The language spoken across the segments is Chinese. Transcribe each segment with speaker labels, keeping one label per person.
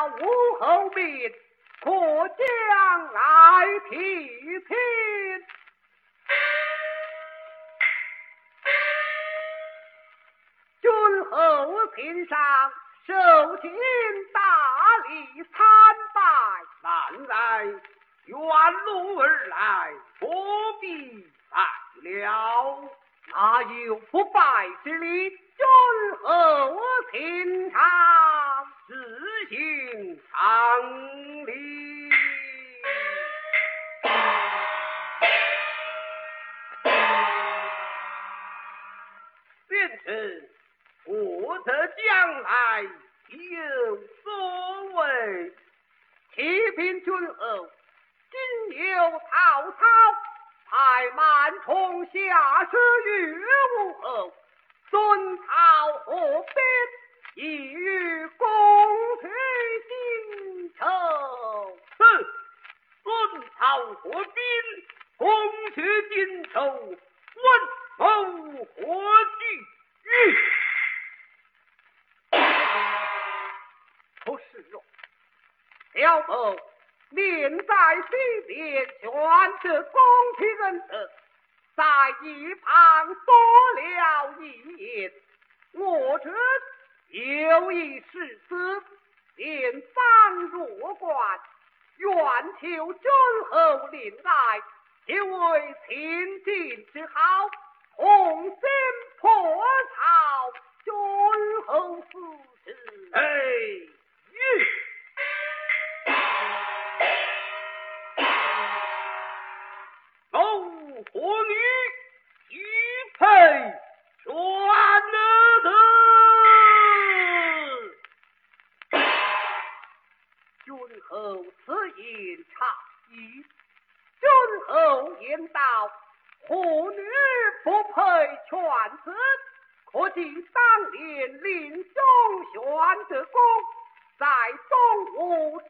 Speaker 1: 到武后面，可将来提亲。君侯平上受尽大礼参拜，
Speaker 2: 难来远路而来，不必拜了。
Speaker 1: 哪有不拜之理？君侯平常，
Speaker 2: 是行常理。便是我得将来有所为，
Speaker 1: 启禀君后，今有曹操派满从下使于武后，孙曹合兵，意欲攻取荆州。
Speaker 2: 哼！孙曹合兵攻取荆州，问谋何惧？
Speaker 1: 不是哦，小某念在心间，全是公平恩德，在一旁多了一言。我这有一世子，连方弱冠，愿求君侯怜爱，就为天地之好，同心破曹，君侯死
Speaker 2: 和女一配全得。
Speaker 1: 君侯此言差矣。君侯言道：“妇女不配犬子，可见当年林中选的功，在东吴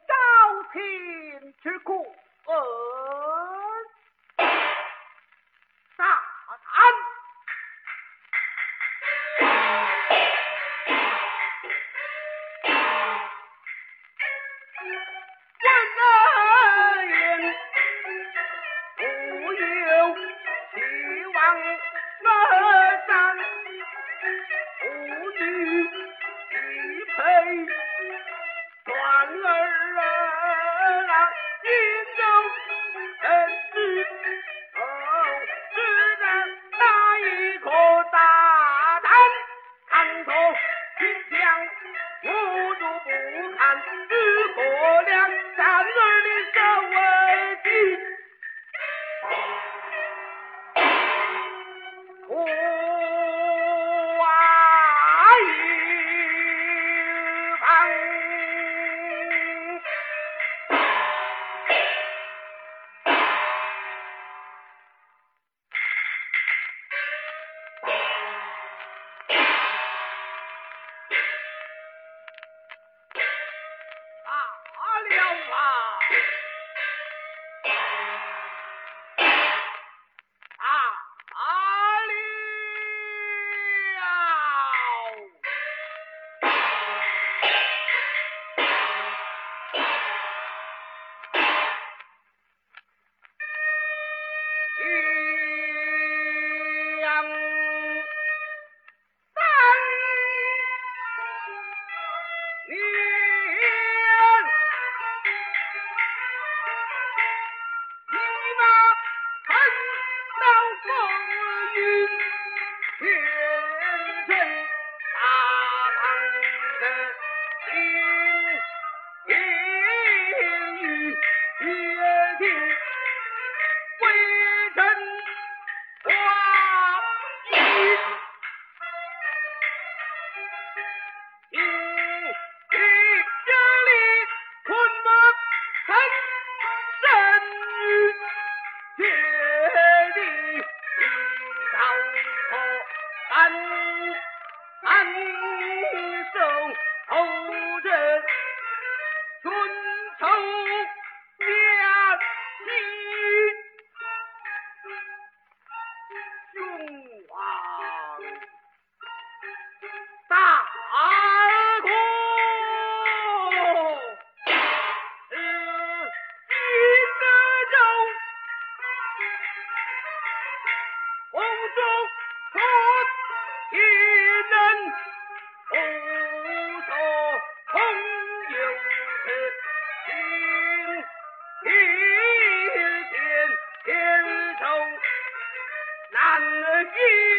Speaker 2: 问言不有希望而上，妇女一配转儿啊，心中真是哦，只能打一个大胆，看透心想，我若不看，可两战儿的手为急。我啊语也何人去化归卷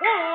Speaker 2: Whoa!